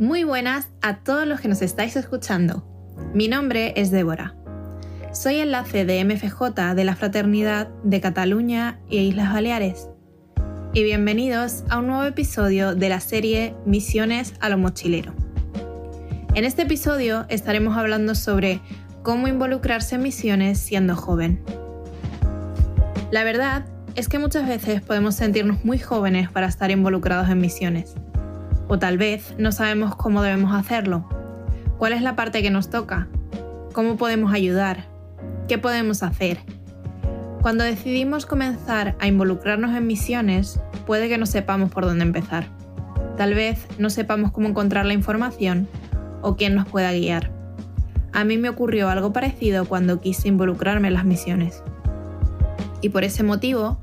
Muy buenas a todos los que nos estáis escuchando. Mi nombre es Débora. Soy enlace de MFJ de la Fraternidad de Cataluña e Islas Baleares. Y bienvenidos a un nuevo episodio de la serie Misiones a lo mochilero. En este episodio estaremos hablando sobre cómo involucrarse en misiones siendo joven. La verdad es que muchas veces podemos sentirnos muy jóvenes para estar involucrados en misiones. O tal vez no sabemos cómo debemos hacerlo. ¿Cuál es la parte que nos toca? ¿Cómo podemos ayudar? ¿Qué podemos hacer? Cuando decidimos comenzar a involucrarnos en misiones, puede que no sepamos por dónde empezar. Tal vez no sepamos cómo encontrar la información o quién nos pueda guiar. A mí me ocurrió algo parecido cuando quise involucrarme en las misiones. Y por ese motivo,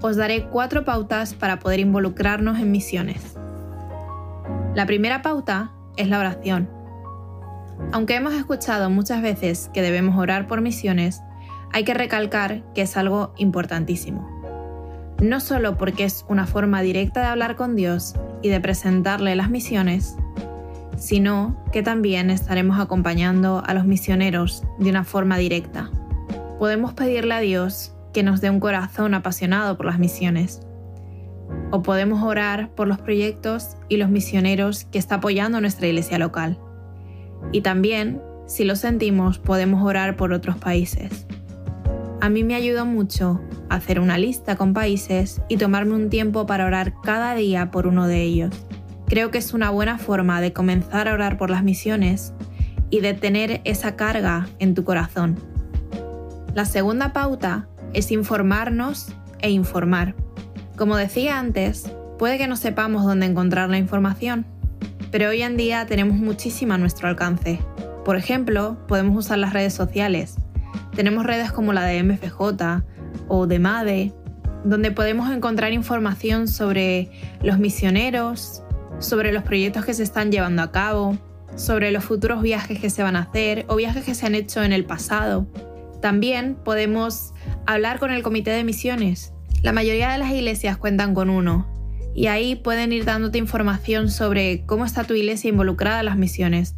os daré cuatro pautas para poder involucrarnos en misiones. La primera pauta es la oración. Aunque hemos escuchado muchas veces que debemos orar por misiones, hay que recalcar que es algo importantísimo. No solo porque es una forma directa de hablar con Dios y de presentarle las misiones, sino que también estaremos acompañando a los misioneros de una forma directa. Podemos pedirle a Dios que nos dé un corazón apasionado por las misiones o podemos orar por los proyectos y los misioneros que está apoyando nuestra iglesia local. Y también, si lo sentimos, podemos orar por otros países. A mí me ayudó mucho hacer una lista con países y tomarme un tiempo para orar cada día por uno de ellos. Creo que es una buena forma de comenzar a orar por las misiones y de tener esa carga en tu corazón. La segunda pauta es informarnos e informar. Como decía antes, puede que no sepamos dónde encontrar la información, pero hoy en día tenemos muchísima a nuestro alcance. Por ejemplo, podemos usar las redes sociales. Tenemos redes como la de MFJ o de MADE, donde podemos encontrar información sobre los misioneros, sobre los proyectos que se están llevando a cabo, sobre los futuros viajes que se van a hacer o viajes que se han hecho en el pasado. También podemos hablar con el comité de misiones la mayoría de las iglesias cuentan con uno, y ahí pueden ir dándote información sobre cómo está tu iglesia involucrada en las misiones.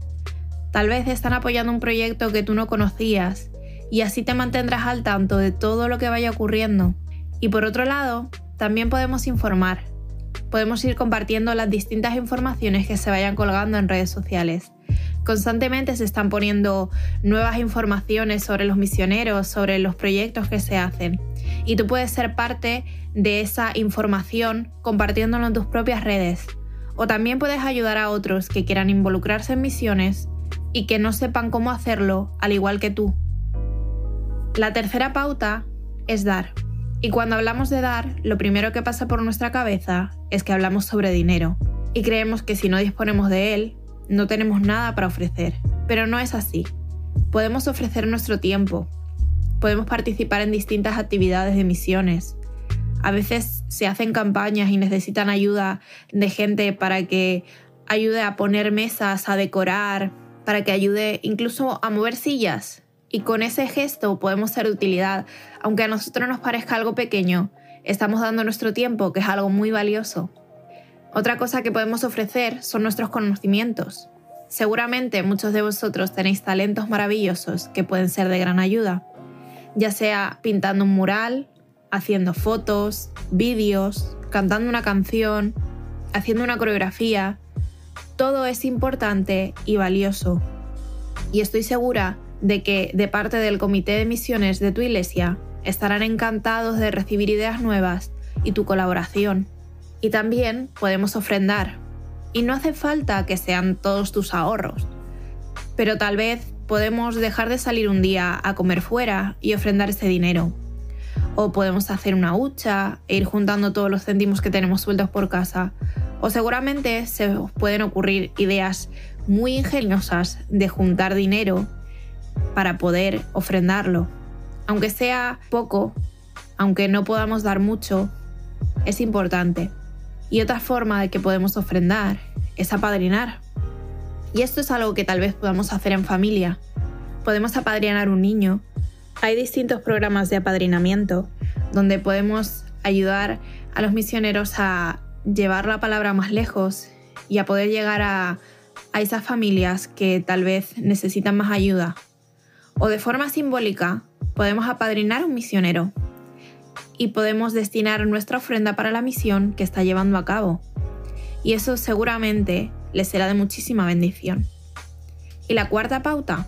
Tal vez están apoyando un proyecto que tú no conocías, y así te mantendrás al tanto de todo lo que vaya ocurriendo. Y por otro lado, también podemos informar. Podemos ir compartiendo las distintas informaciones que se vayan colgando en redes sociales. Constantemente se están poniendo nuevas informaciones sobre los misioneros, sobre los proyectos que se hacen y tú puedes ser parte de esa información compartiéndolo en tus propias redes. O también puedes ayudar a otros que quieran involucrarse en misiones y que no sepan cómo hacerlo al igual que tú. La tercera pauta es dar. Y cuando hablamos de dar, lo primero que pasa por nuestra cabeza es que hablamos sobre dinero y creemos que si no disponemos de él, no tenemos nada para ofrecer. Pero no es así. Podemos ofrecer nuestro tiempo, podemos participar en distintas actividades de misiones. A veces se hacen campañas y necesitan ayuda de gente para que ayude a poner mesas, a decorar, para que ayude incluso a mover sillas. Y con ese gesto podemos ser de utilidad. Aunque a nosotros nos parezca algo pequeño, estamos dando nuestro tiempo, que es algo muy valioso. Otra cosa que podemos ofrecer son nuestros conocimientos. Seguramente muchos de vosotros tenéis talentos maravillosos que pueden ser de gran ayuda ya sea pintando un mural, haciendo fotos, vídeos, cantando una canción, haciendo una coreografía. Todo es importante y valioso. Y estoy segura de que de parte del comité de misiones de tu iglesia estarán encantados de recibir ideas nuevas y tu colaboración. Y también podemos ofrendar. Y no hace falta que sean todos tus ahorros, pero tal vez podemos dejar de salir un día a comer fuera y ofrendar ese dinero. O podemos hacer una hucha e ir juntando todos los céntimos que tenemos sueltos por casa. O seguramente se pueden ocurrir ideas muy ingeniosas de juntar dinero para poder ofrendarlo. Aunque sea poco, aunque no podamos dar mucho, es importante. Y otra forma de que podemos ofrendar es apadrinar. Y esto es algo que tal vez podamos hacer en familia. Podemos apadrinar un niño. Hay distintos programas de apadrinamiento donde podemos ayudar a los misioneros a llevar la palabra más lejos y a poder llegar a a esas familias que tal vez necesitan más ayuda. O de forma simbólica, podemos apadrinar un misionero y podemos destinar nuestra ofrenda para la misión que está llevando a cabo. Y eso seguramente le será de muchísima bendición. Y la cuarta pauta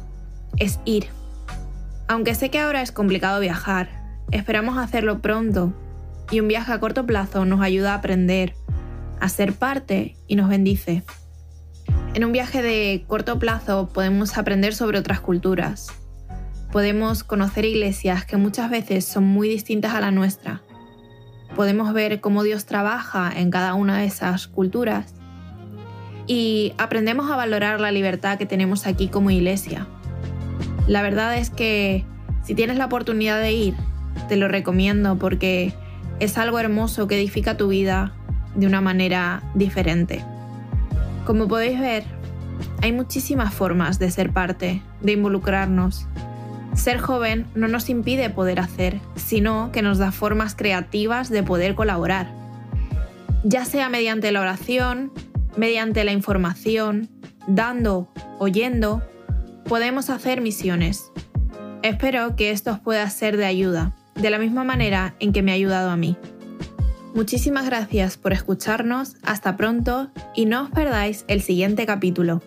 es ir. Aunque sé que ahora es complicado viajar, esperamos hacerlo pronto y un viaje a corto plazo nos ayuda a aprender, a ser parte y nos bendice. En un viaje de corto plazo podemos aprender sobre otras culturas. Podemos conocer iglesias que muchas veces son muy distintas a la nuestra. Podemos ver cómo Dios trabaja en cada una de esas culturas. Y aprendemos a valorar la libertad que tenemos aquí como iglesia. La verdad es que si tienes la oportunidad de ir, te lo recomiendo porque es algo hermoso que edifica tu vida de una manera diferente. Como podéis ver, hay muchísimas formas de ser parte, de involucrarnos. Ser joven no nos impide poder hacer, sino que nos da formas creativas de poder colaborar. Ya sea mediante la oración, mediante la información, dando, oyendo, podemos hacer misiones. Espero que esto os pueda ser de ayuda, de la misma manera en que me ha ayudado a mí. Muchísimas gracias por escucharnos, hasta pronto y no os perdáis el siguiente capítulo.